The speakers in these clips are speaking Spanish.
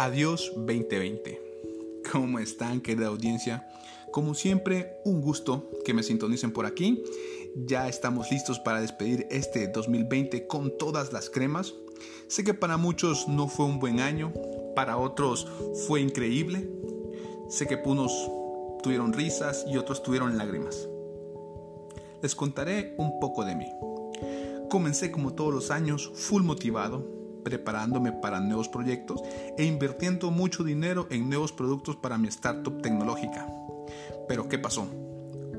Adiós 2020. ¿Cómo están, querida audiencia? Como siempre, un gusto que me sintonicen por aquí. Ya estamos listos para despedir este 2020 con todas las cremas. Sé que para muchos no fue un buen año, para otros fue increíble. Sé que unos tuvieron risas y otros tuvieron lágrimas. Les contaré un poco de mí. Comencé como todos los años full motivado, preparándome para nuevos proyectos e invirtiendo mucho dinero en nuevos productos para mi startup tecnológica. Pero ¿qué pasó?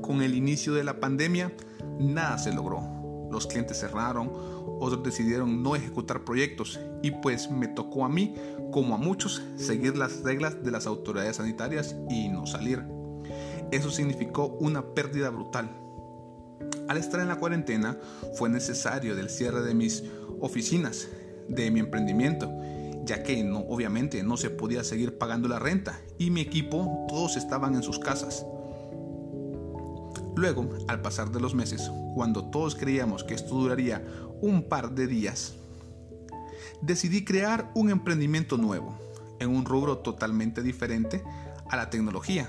Con el inicio de la pandemia, nada se logró. Los clientes cerraron, otros decidieron no ejecutar proyectos y pues me tocó a mí, como a muchos, seguir las reglas de las autoridades sanitarias y no salir. Eso significó una pérdida brutal. Al estar en la cuarentena fue necesario del cierre de mis oficinas de mi emprendimiento, ya que no, obviamente no se podía seguir pagando la renta y mi equipo todos estaban en sus casas. Luego, al pasar de los meses, cuando todos creíamos que esto duraría un par de días, decidí crear un emprendimiento nuevo, en un rubro totalmente diferente a la tecnología.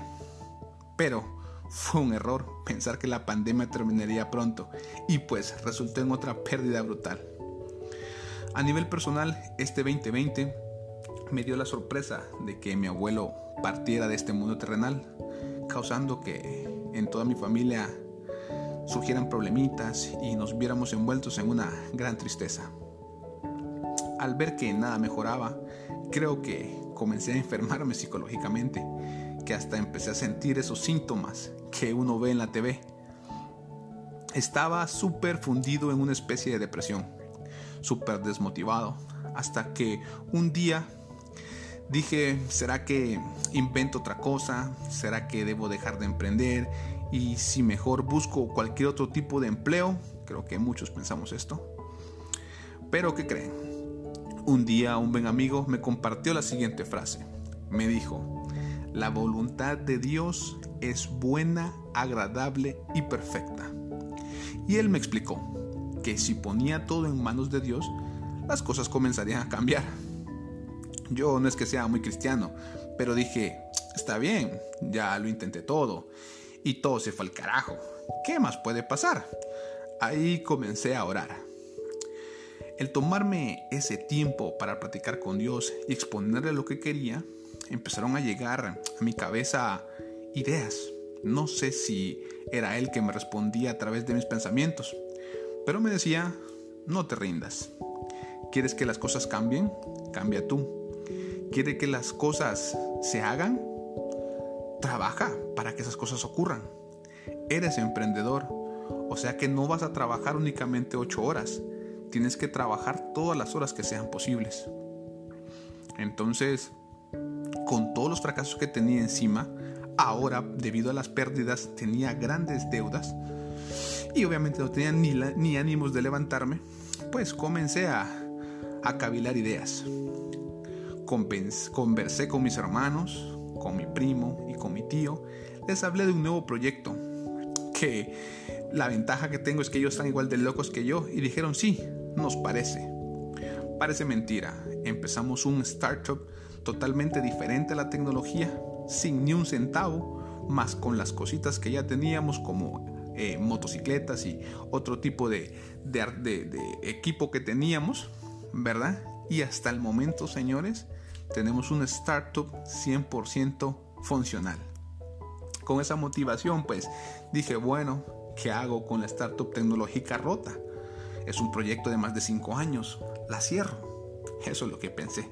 Pero fue un error pensar que la pandemia terminaría pronto y pues resultó en otra pérdida brutal. A nivel personal, este 2020 me dio la sorpresa de que mi abuelo partiera de este mundo terrenal, causando que en toda mi familia surgieran problemitas y nos viéramos envueltos en una gran tristeza. Al ver que nada mejoraba, creo que comencé a enfermarme psicológicamente, que hasta empecé a sentir esos síntomas que uno ve en la TV. Estaba súper fundido en una especie de depresión súper desmotivado. Hasta que un día dije, ¿será que invento otra cosa? ¿Será que debo dejar de emprender? Y si mejor busco cualquier otro tipo de empleo, creo que muchos pensamos esto. Pero ¿qué creen? Un día un buen amigo me compartió la siguiente frase. Me dijo, la voluntad de Dios es buena, agradable y perfecta. Y él me explicó, que si ponía todo en manos de Dios, las cosas comenzarían a cambiar. Yo no es que sea muy cristiano, pero dije, está bien, ya lo intenté todo y todo se fue al carajo. ¿Qué más puede pasar? Ahí comencé a orar. El tomarme ese tiempo para platicar con Dios y exponerle lo que quería, empezaron a llegar a mi cabeza ideas. No sé si era Él que me respondía a través de mis pensamientos, pero me decía, no te rindas. ¿Quieres que las cosas cambien? Cambia tú. ¿Quieres que las cosas se hagan? Trabaja para que esas cosas ocurran. Eres emprendedor, o sea que no vas a trabajar únicamente ocho horas. Tienes que trabajar todas las horas que sean posibles. Entonces, con todos los fracasos que tenía encima, ahora, debido a las pérdidas, tenía grandes deudas y obviamente no tenía ni, ni ánimos de levantarme, pues comencé a, a cavilar ideas. conversé con mis hermanos, con mi primo y con mi tío. Les hablé de un nuevo proyecto que la ventaja que tengo es que ellos están igual de locos que yo y dijeron sí, nos parece. Parece mentira. Empezamos un startup totalmente diferente a la tecnología, sin ni un centavo, más con las cositas que ya teníamos como eh, motocicletas y otro tipo de, equipo que teníamos, ¿verdad? Y hasta el momento, señores, tenemos un startup 100% funcional. Con esa motivación, pues dije, bueno, ¿qué hago con la startup tecnológica rota? Es un proyecto de más de 5 años, la cierro. Eso es lo que pensé.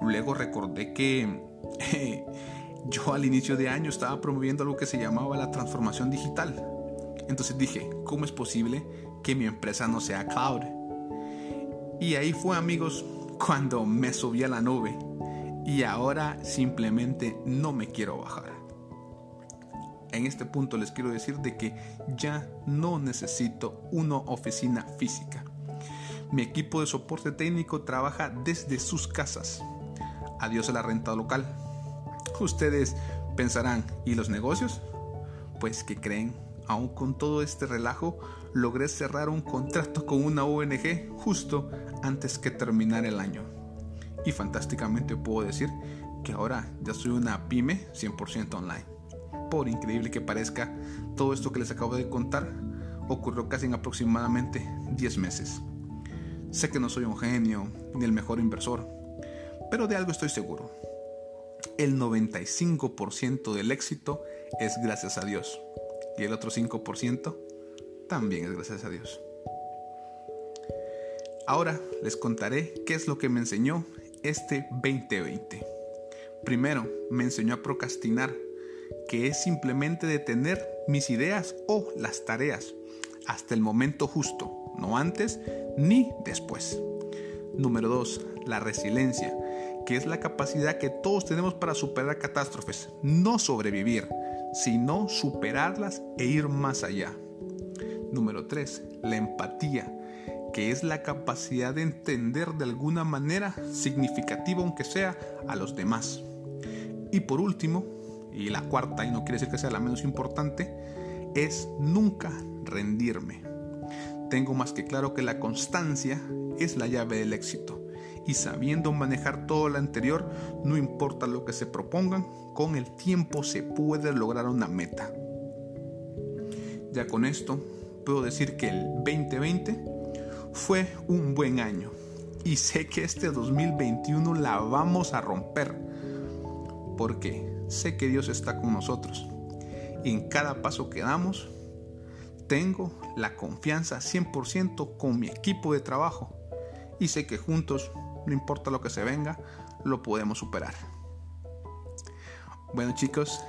Luego recordé que yo al inicio de año estaba promoviendo algo que se llamaba la transformación digital. Entonces dije, ¿cómo es posible que mi empresa no sea cloud? Y ahí fue amigos cuando me subí a la nube y ahora simplemente no me quiero bajar. En este punto les quiero decir de que ya no necesito una oficina física. Mi equipo de soporte técnico trabaja desde sus casas. Adiós a la renta local. Ustedes pensarán, ¿y los negocios? Pues que creen Aún con todo este relajo, logré cerrar un contrato con una ONG justo antes que terminar el año. y fantásticamente puedo decir que ahora ya soy una pyme 100% online. Por increíble que parezca, todo esto que les acabo de contar ocurrió casi en aproximadamente 10 meses. Sé que no soy un genio ni el mejor inversor, pero de algo estoy seguro. El 95% del éxito es gracias a Dios y el otro 5% también es gracias a Dios. Ahora les contaré qué es lo que me enseñó este 2020. Primero, me enseñó a procrastinar, que es simplemente detener mis ideas o las tareas hasta el momento justo, no antes ni después. Número 2. La resiliencia, que es la capacidad que todos tenemos para superar catástrofes, no sobrevivir, sino superarlas e ir más allá. Número 3. La empatía, que es la capacidad de entender de alguna manera significativa, aunque sea, a los demás. Y por último, y la cuarta, y no quiere decir que sea la menos importante, es nunca rendirme. Tengo más que claro que la constancia es la llave del éxito. Y sabiendo manejar todo lo anterior, no importa lo que se propongan, con el tiempo se puede lograr una meta. Ya con esto, puedo decir que el 2020 fue un buen año y sé que este 2021 la vamos a romper porque sé que Dios está con nosotros y en cada paso que damos tengo la confianza 100% con mi equipo de trabajo y sé que juntos, no importa lo que se venga, lo podemos superar. Bueno chicos,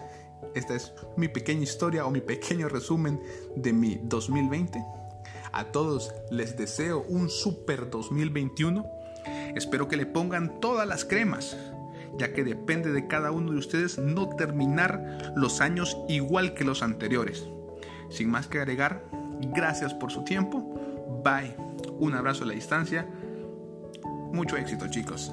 esta es mi pequeña historia o mi pequeño resumen de mi 2020. A todos les deseo un super 2021. Espero que le pongan todas las cremas, ya que depende de cada uno de ustedes no terminar los años igual que los anteriores. Sin más que agregar, gracias por su tiempo. Bye. Un abrazo a la distancia. Mucho éxito chicos.